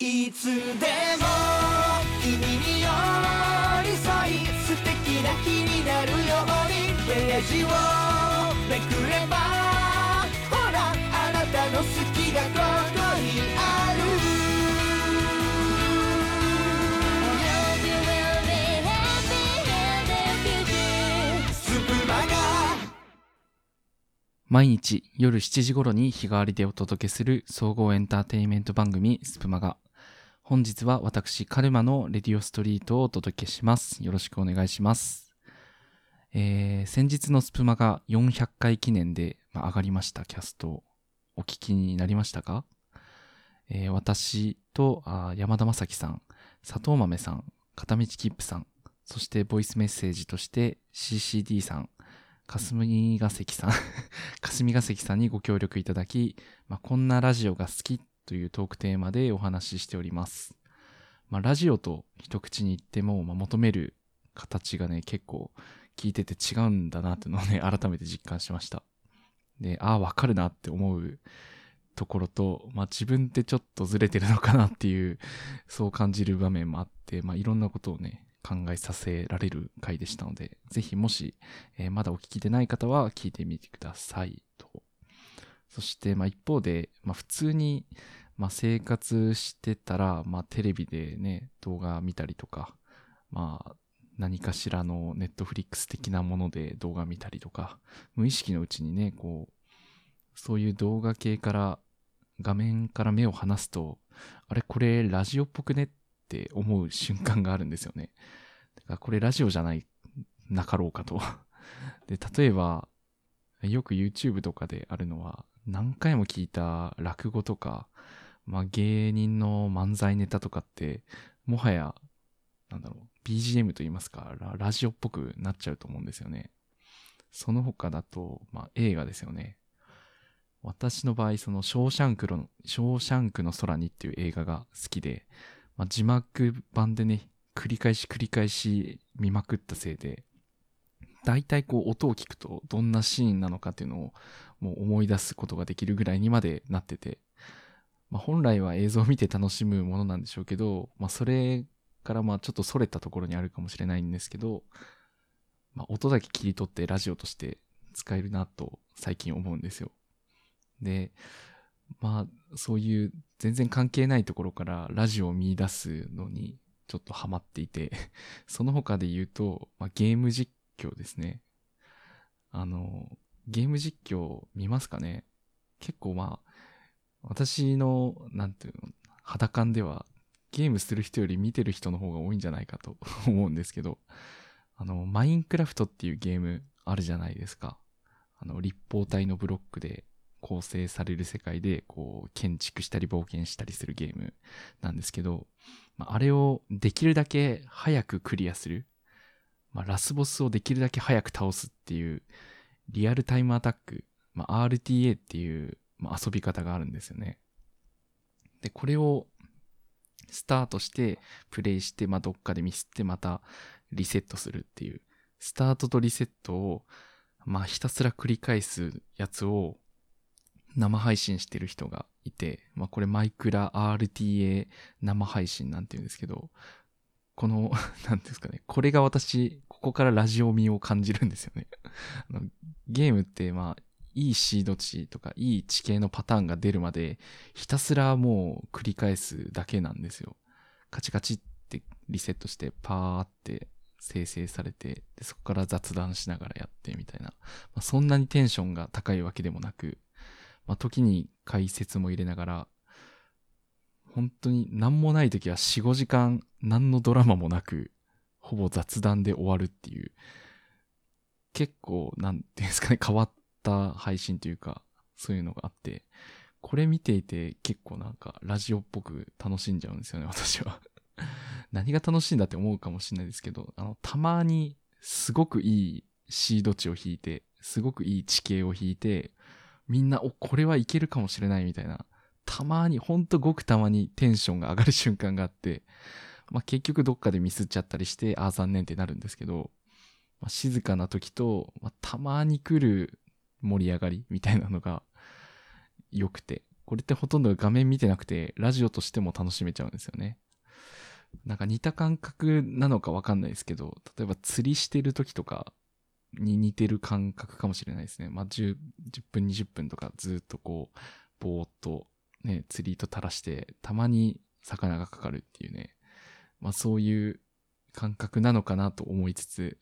いつでも君に寄り添い素敵な日になるように。ページをめくればほらあなたの好きがここ毎日夜7時頃に日替わりでお届けする総合エンターテインメント番組スプマガ。本日は私カルマのレディオストリートをお届けします。よろしくお願いします。えー、先日のスプマガ400回記念で、まあ、上がりましたキャストお聞きになりましたか、えー私とあ山田正樹さん、佐藤豆さん、片道切符さん、そしてボイスメッセージとして CCD さん、霞が関さん、霞が関さんにご協力いただき、まあ、こんなラジオが好きというトークテーマでお話ししております。まあ、ラジオと一口に言っても、まあ、求める形がね、結構聞いてて違うんだなっていうのをね、改めて実感しました。で、ああ、わかるなって思うところと、まあ、自分ってちょっとずれてるのかなっていう、そう感じる場面もあって、まあ、いろんなことをね、考えさせられる回でしたので、ぜひもし、えーまだお聞きでない方は聞いてみてくださいと。そして、まあ、一方で、まあ、普通に、まあ、生活してたら、まあ、テレビでね、動画見たりとか、まあ、何かしらのネットフリックス的なもので動画見たりとか、無意識のうちにね、こう、そういう動画系から、画面から目を離すと、あれ、これラジオっぽくねっって思う瞬間があるんですよね。だからこれラジオじゃない、なかろうかと。で、例えば、よく YouTube とかであるのは、何回も聞いた落語とか、まあ芸人の漫才ネタとかって、もはや、なんだろう、BGM と言いますか、ララジオっぽくなっちゃうと思うんですよね。その他だと、まあ映画ですよね。私の場合、その、ショーシャンクの、ショーシャンクの空にっていう映画が好きで、まあ、字幕版でね、繰り返し繰り返し見まくったせいで、大体こう音を聞くとどんなシーンなのかっていうのをもう思い出すことができるぐらいにまでなってて、まあ、本来は映像を見て楽しむものなんでしょうけど、まあ、それからまあちょっとそれたところにあるかもしれないんですけど、まあ、音だけ切り取ってラジオとして使えるなと最近思うんですよ。で、まあ、そういう全然関係ないところからラジオを見出すのにちょっとハマっていて、その他で言うと、まあ、ゲーム実況ですね。あの、ゲーム実況見ますかね？結構まあ、私の、なんていうの、肌感ではゲームする人より見てる人の方が多いんじゃないかと 思うんですけど、あの、マインクラフトっていうゲームあるじゃないですか。あの、立方体のブロックで構成される世界で、こう、建築したり冒険したりするゲームなんですけど、まあ、あれをできるだけ早くクリアする。まあ、ラスボスをできるだけ早く倒すっていう、リアルタイムアタック、まあ、RTA っていう、まあ、遊び方があるんですよね。で、これをスタートして、プレイして、まあ、どっかでミスってまたリセットするっていう、スタートとリセットを、まあ、ひたすら繰り返すやつを生配信してる人がいて、まあ、これマイクラ RTA 生配信なんて言うんですけど、この、なんですかね、これが私、ここからラジオ味を感じるんですよね。あのゲームって、まあ、いいシード値とか、いい地形のパターンが出るまで、ひたすらもう繰り返すだけなんですよ。カチカチってリセットして、パーって生成されて、でそこから雑談しながらやってみたいな。まあ、そんなにテンションが高いわけでもなく、まあ、時に解説も入れながら、本当に何もない時は4、5時間何のドラマもなく、ほぼ雑談で終わるっていう、結構、なんていうんですかね、変わった配信というか、そういうのがあって、これ見ていて結構なんかラジオっぽく楽しんじゃうんですよね、私は。何が楽しいんだって思うかもしれないですけど、あの、たまにすごくいいシード値を引いて、すごくいい地形を引いて、みんな、お、これはいけるかもしれないみたいな、たまに、ほんとごくたまにテンションが上がる瞬間があって、まあ、結局どっかでミスっちゃったりして、ああ、残念ってなるんですけど、まあ、静かな時と、まあ、たまに来る盛り上がりみたいなのが良くて、これってほとんど画面見てなくて、ラジオとしても楽しめちゃうんですよね。なんか似た感覚なのかわかんないですけど、例えば釣りしてる時とかに似てる感覚かもしれないですね。まあ、10, 10分、20分とかずっとこう、ぼーっとね、釣り糸垂らして、たまに魚がかかるっていうね。まあ、そういう感覚なのかなと思いつつ、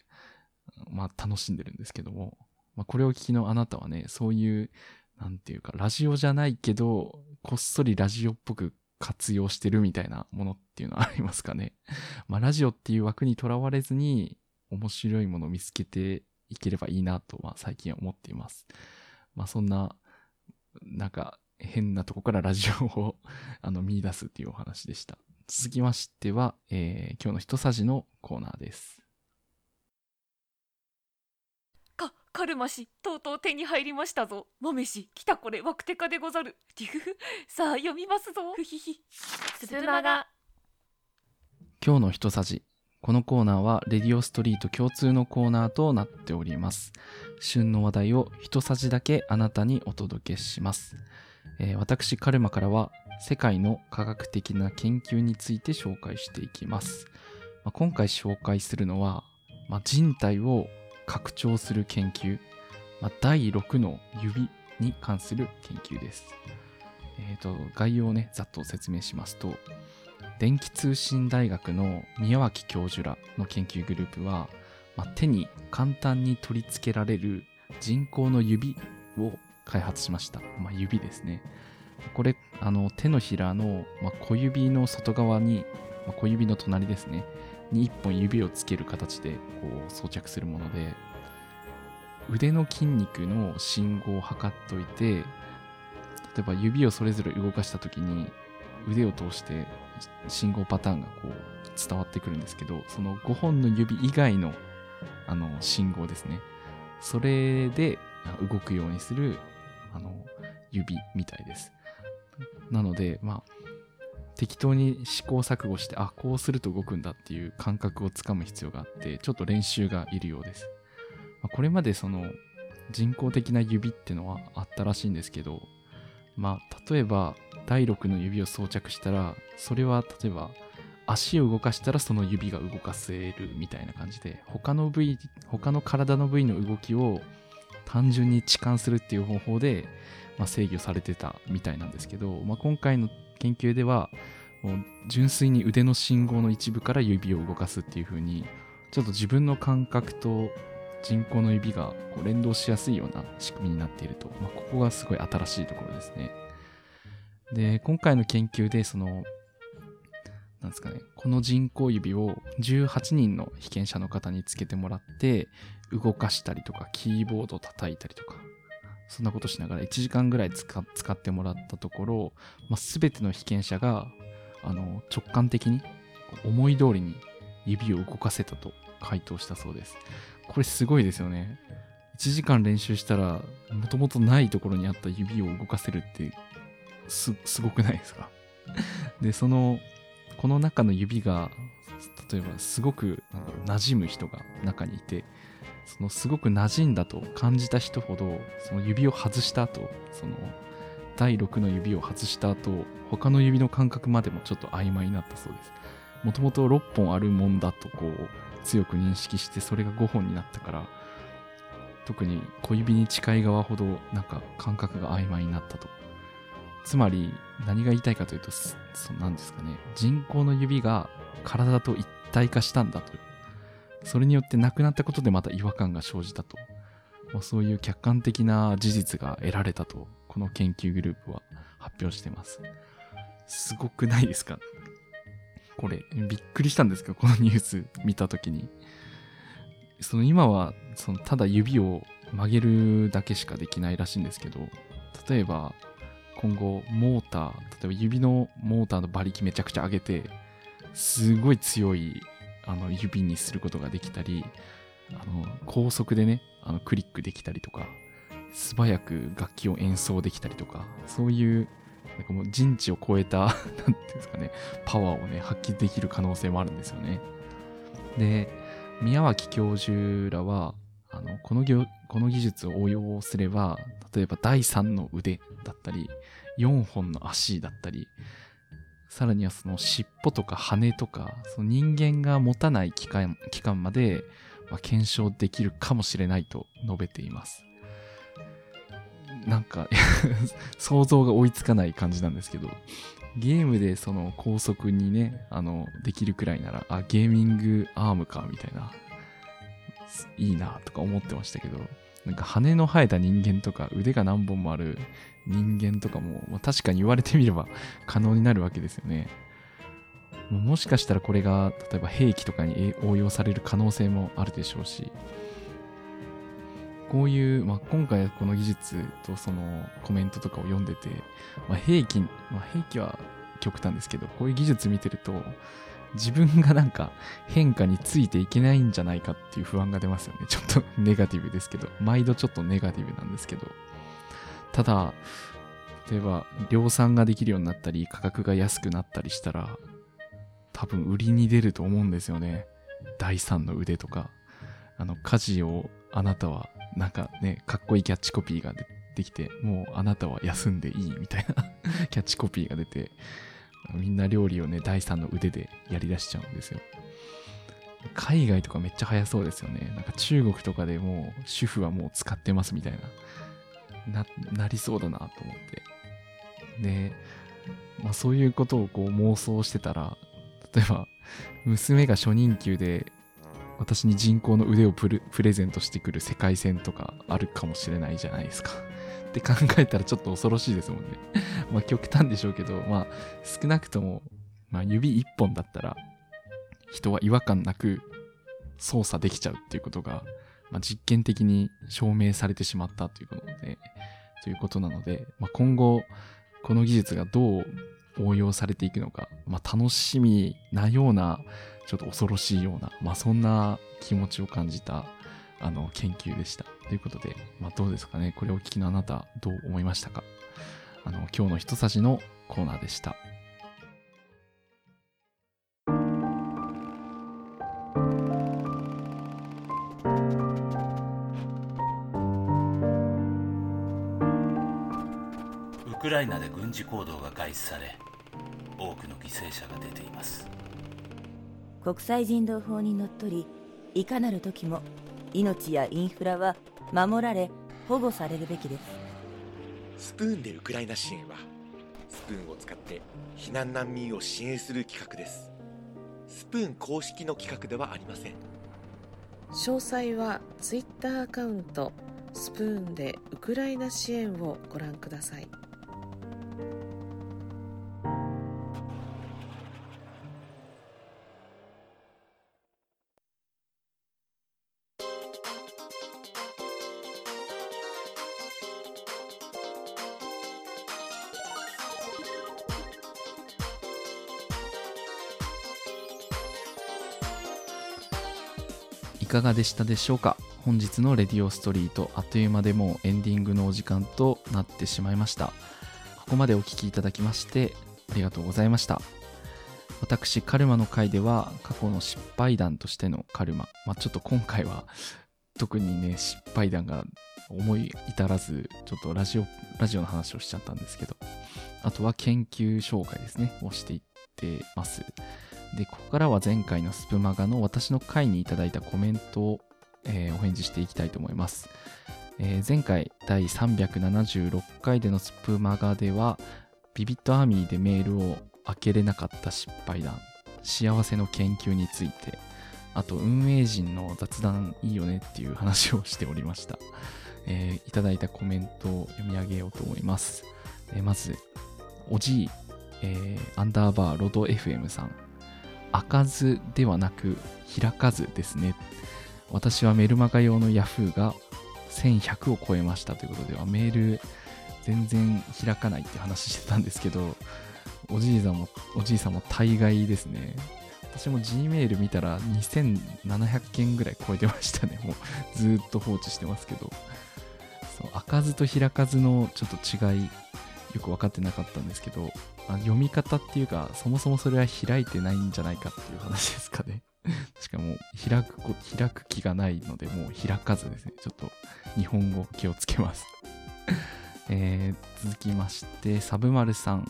まあ、楽しんでるんですけども、まあ、これを聞きのあなたはね、そういう、なんていうか、ラジオじゃないけど、こっそりラジオっぽく活用してるみたいなものっていうのはありますかね。まあ、ラジオっていう枠にとらわれずに、面白いものを見つけていければいいなと、まあ、最近は思っています。まあ、そんな、なんか、変なとこからラジオを あの見出すっていうお話でした。続きましては、えー今日の一さじのコーナーです。かカルマ氏とうとう手に入りましたぞ豆氏来たこれワクテカでござるティフフさあ読みますぞふひひスプマが今日の一さじ。このコーナーは、レディオストリート共通のコーナーとなっております。旬の話題を一さじだけあなたにお届けします。えー私、カルマからは、世界の科学的な研究について紹介していきます。まあ今回紹介するのは、まあ人体を拡張する研究、まあ第6の指に関する研究です。えっ、と、概要をね、ざっと説明しますと、電気通信大学の宮脇教授らの研究グループは、まあ手に簡単に取り付けられる人工の指を開発しました。まあ、指ですね。これ、あの手のひらの、まあ、小指の外側に、まあ、小指の隣ですね、に一本指をつける形でこう装着するもので、腕の筋肉の信号を測っといて、例えば指をそれぞれ動かした時に腕を通して信号パターンがこう伝わってくるんですけどその5本の指以外のあの信号ですね。それで動くようにするあの指みたいです。なのでまあ適当に試行錯誤してあこうすると動くんだっていう感覚をつかむ必要があってちょっと練習がいるようです、まこれまでその人工的な指ってのはあったらしいんですけどまあ例えば第6の指を装着したらそれは例えば足を動かしたらその指が動かせるみたいな感じで他の部位他の体の部位の動きを単純に置換するっていう方法で、まあ、制御されてたみたいなんですけど、まあ、今回の研究ではもう純粋に腕の信号の一部から指を動かすっていう風にちょっと自分の感覚と人工の指がこう連動しやすいような仕組みになっていると、まあ、ここがすごい新しいところですね。で、今回の研究で、その、なんですかね、この人工指を18人の被験者の方につけてもらって、動かしたりとか、キーボード叩いたりとか、そんなことしながら1時間ぐらい使ってもらったところ、まあ、全ての被験者が、あの、直感的に、思い通りに指を動かせたと回答したそうです。これすごいですよね。1時間練習したら、もともとないところにあった指を動かせるって、す、すごくないですか？で、その、この中の指が、例えばすごくなんだろう馴染む人が中にいて、そのすごく馴染んだと感じた人ほど、その指を外した後、その、第6の指を外した後、他の指の感覚までもちょっと曖昧になったそうです。もともと6本あるもんだとこう、強く認識して、それが5本になったから、特に小指に近い側ほどなんか感覚が曖昧になったと。つまり何が言いたいかというと、そなんですかね、人工の指が体と一体化したんだと。それによってなくなったことでまた違和感が生じたと。まあそういう客観的な事実が得られたと、この研究グループは発表してます。すごくないですか？これ、びっくりしたんですけど、このニュース見たときに。その今は、そのただ指を曲げるだけしかできないらしいんですけど、例えば、今後、モーター、例えば指のモーターの馬力めちゃくちゃ上げて、すごい強いあの指にすることができたり、あの高速でね、あのクリックできたりとか、素早く楽器を演奏できたりとか、そういう、なんかもう人知を超えた、なんていうんですかね、パワーをね、発揮できる可能性もあるんですよね。で、宮脇教授らは、あのこのこの技術を応用すれば、例えば第3の腕だったり、4本の足だったり、さらにはその尻尾とか羽とか、その人間が持たない期間期間まで、まあ、検証できるかもしれないと述べています。なんか、想像が追いつかない感じなんですけど、ゲームでその高速にね、あの、できるくらいなら、あ、ゲーミングアームか、みたいな、いいな、とか思ってましたけど、なんか羽の生えた人間とか腕が何本もある人間とかも、まあ、確かに言われてみれば可能になるわけですよね。もしかしたらこれが例えば兵器とかに応用される可能性もあるでしょうし、こういう、まあ、今回この技術とそのコメントとかを読んでて、まあ、兵器、まあ、兵器は極端ですけど、こういう技術見てると、自分がなんか変化についていけないんじゃないかっていう不安が出ますよね。ちょっとネガティブですけど、毎度ちょっとネガティブなんですけど。ただ、例えば量産ができるようになったり、価格が安くなったりしたら、多分売りに出ると思うんですよね。第三の腕とか。あの、家事をあなたは、なんかね、かっこいいキャッチコピーが出てきて、もうあなたは休んでいいみたいな キャッチコピーが出て、みんな料理をね、第三の腕でやり出しちゃうんですよ。海外とかめっちゃ早そうですよね。なんか中国とかでもう主婦はもう使ってますみたいな、な、なりそうだなと思って。で、まあそういうことをこう妄想してたら、例えば娘が初任給で私に人工の腕をプレゼントしてくる世界線とかあるかもしれないじゃないですか。って考えたらちょっと恐ろしいですもんね。まあ極端でしょうけど、まあ少なくとも、まあ指一本だったら人は違和感なく操作できちゃうっていうことが、まあ、実験的に証明されてしまったということで、ということなので、まあ、今後この技術がどう応用されていくのか、まあ、楽しみなような、ちょっと恐ろしいような、まあ、そんな気持ちを感じた、あの、研究でした。ということで、まあ、どうですかね？これを聞きのあなた、どう思いましたか？あの、今日の一さじのコーナーでした。ウクライナで軍事行動が開始され多くの犠牲者が出ています国際人道法にのっとりいかなる時も命やインフラは守られ保護されるべきです。スプーンでウクライナ支援はスプーンを使って避難難民を支援する企画です。スプーン公式の企画ではありません。詳細は Twitter アカウントスプーンでウクライナ支援をご覧くださいかがでしたでしょうか？本日のレディオストリートあっという間でもうエンディングのお時間となってしまいました。ここまでお聞きいただきましてありがとうございました。私カルマの回では過去の失敗談としてのカルマ、まあ、ちょっと今回は 特にね失敗談が思い至らずちょっとラジオラジオの話をしちゃったんですけど。あとは研究紹介ですねをしていってます。で、ここからは前回のスプマガの私の回にいただいたコメントを、えーお返事していきたいと思います。えー前回第376回でのスプマガでは、ビビットアーミーでメールを開けれなかった失敗談、幸せの研究について、あと運営陣の雑談いいよねっていう話をしておりました。えーいただいたコメントを読み上げようと思います。えーまず、おじい、えーアンダーバーロド FM さん。開かずではなく開かずですね。私はメルマガ用の Yahoo が1100を超えましたということではメール全然開かないって話してたんですけどおじいさんもおじいさんも大概ですね。私も Gmail 見たら2700件ぐらい超えてましたね。もうずっと放置してますけど。そう開かずと開かずのちょっと違いよく分かってなかったんですけどあ読み方っていうかそもそもそれは開いてないんじゃないかっていう話ですかね しかも開くこ開く気がないのでもう開かずですねちょっと日本語気をつけます えー続きまして、サブマルさん、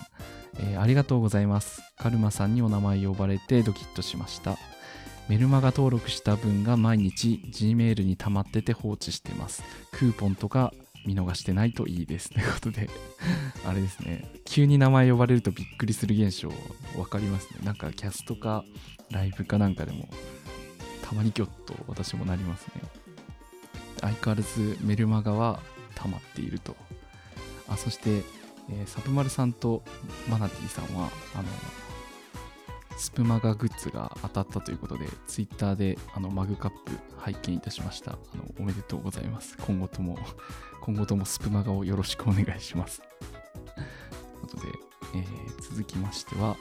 えーありがとうございます。カルマさんにお名前呼ばれてドキッとしました。メルマガ登録した分が毎日 Gmail に溜まってて放置してます。クーポンとか見逃してないといいです。ということで、あれですね、急に名前呼ばれるとびっくりする現象わかりますね。なんかキャストかライブかなんかでもたまにギョッと私もなりますね。相変わらずメルマガは溜まっていると。あ、そして、えーサブマルさんとマナティさんは、あの、スプマガグッズが当たったということで、ツイッターであのマグカップ拝見いたしました。あのおめでとうございます。今後とも、今後ともスプマガをよろしくお願いします。ということで、えー続きましては、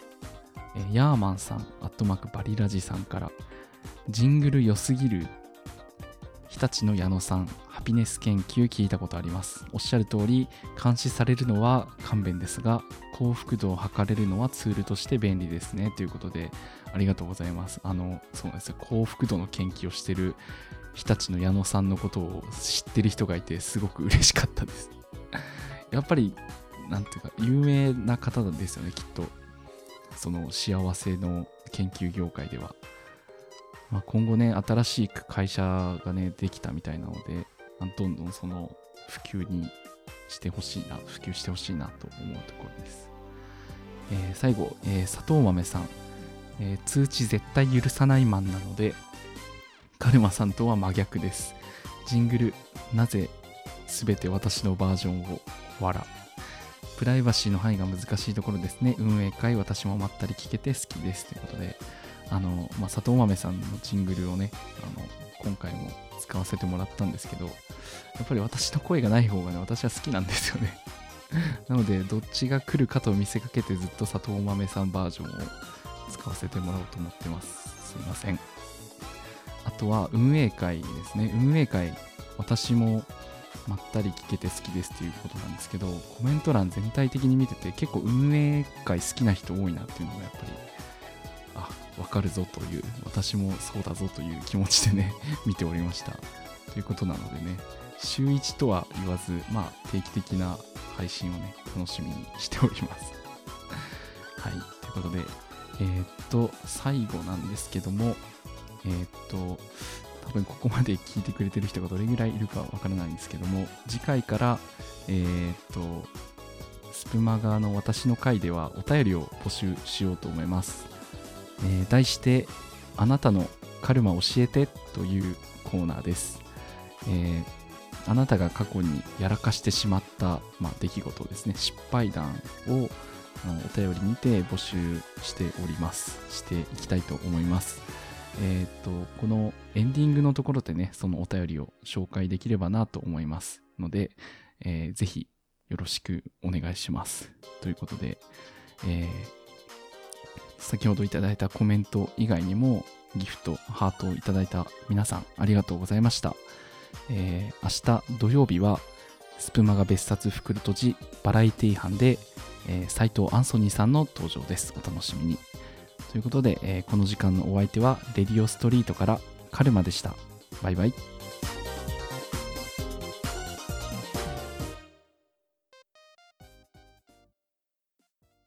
えーヤーマンさん、アットマークバリラジさんから、ジングル良すぎる日立の矢野さん、ハピネス研究聞いたことあります。おっしゃる通り、監視されるのは勘弁ですが、幸福度を測れるのはツールとして便利ですね。ということで、ありがとうございます。あの、そうなんですよ。幸福度の研究をしてる日立の矢野さんのことを知ってる人がいて、すごく嬉しかったです。やっぱり、なんていうか、有名な方ですよね、きっと。その幸せの研究業界では。まあ、今後ね、新しい会社がね、できたみたいなので、どんどんその普及にしてほしいな、普及してほしいなと思うところです。えー最後、えー砂糖豆さん、えー通知絶対許さないマンなので、カルマさんとは真逆です。ジングル、なぜ全て私のバージョンを、わら。プライバシーの範囲が難しいところですね。運営会、私もまったり聞けて好きです。ということで、あの、まあ、佐藤豆さんのジングルをね、あの、今回も使わせてもらったんですけど、やっぱり私の声がない方がね、私は好きなんですよね。なので、どっちが来るかと見せかけてずっと佐藤豆さんバージョンを使わせてもらおうと思ってます。すいません。あとは、運営会ですね。運営会、私もまったり聞けて好きですっていうことなんですけど、コメント欄全体的に見てて、結構運営会好きな人多いなっていうのがやっぱりあ分かるぞという私もそうだぞという気持ちでね 見ておりました。ということなのでね週1とは言わずまあ定期的な配信をね楽しみにしております。はいということでえーっと最後なんですけどもえーっと多分ここまで聞いてくれてる人がどれぐらいいるかわからないんですけども次回からえーっとスプマガの私の回ではお便りを募集しようと思います。えー題して「あなたのカルマ教えて」というコーナーです、えーあなたが過去にやらかしてしまった、まあ、出来事ですね。失敗談をお便りにて募集しております。していきたいと思います。えっ、とこのエンディングのところでねそのお便りを紹介できればなと思います。ので、えーぜひよろしくお願いします。ということで、えー先ほどいただいたコメント以外にもギフト、ハートをいただいた皆さんありがとうございました。えー明日土曜日はスプマガ別冊袋とじバラエティ班で、えー斉藤アンソニーさんの登場です。お楽しみに。ということで、えーこの時間のお相手はレディオストリートからカルマでした。バイバイ。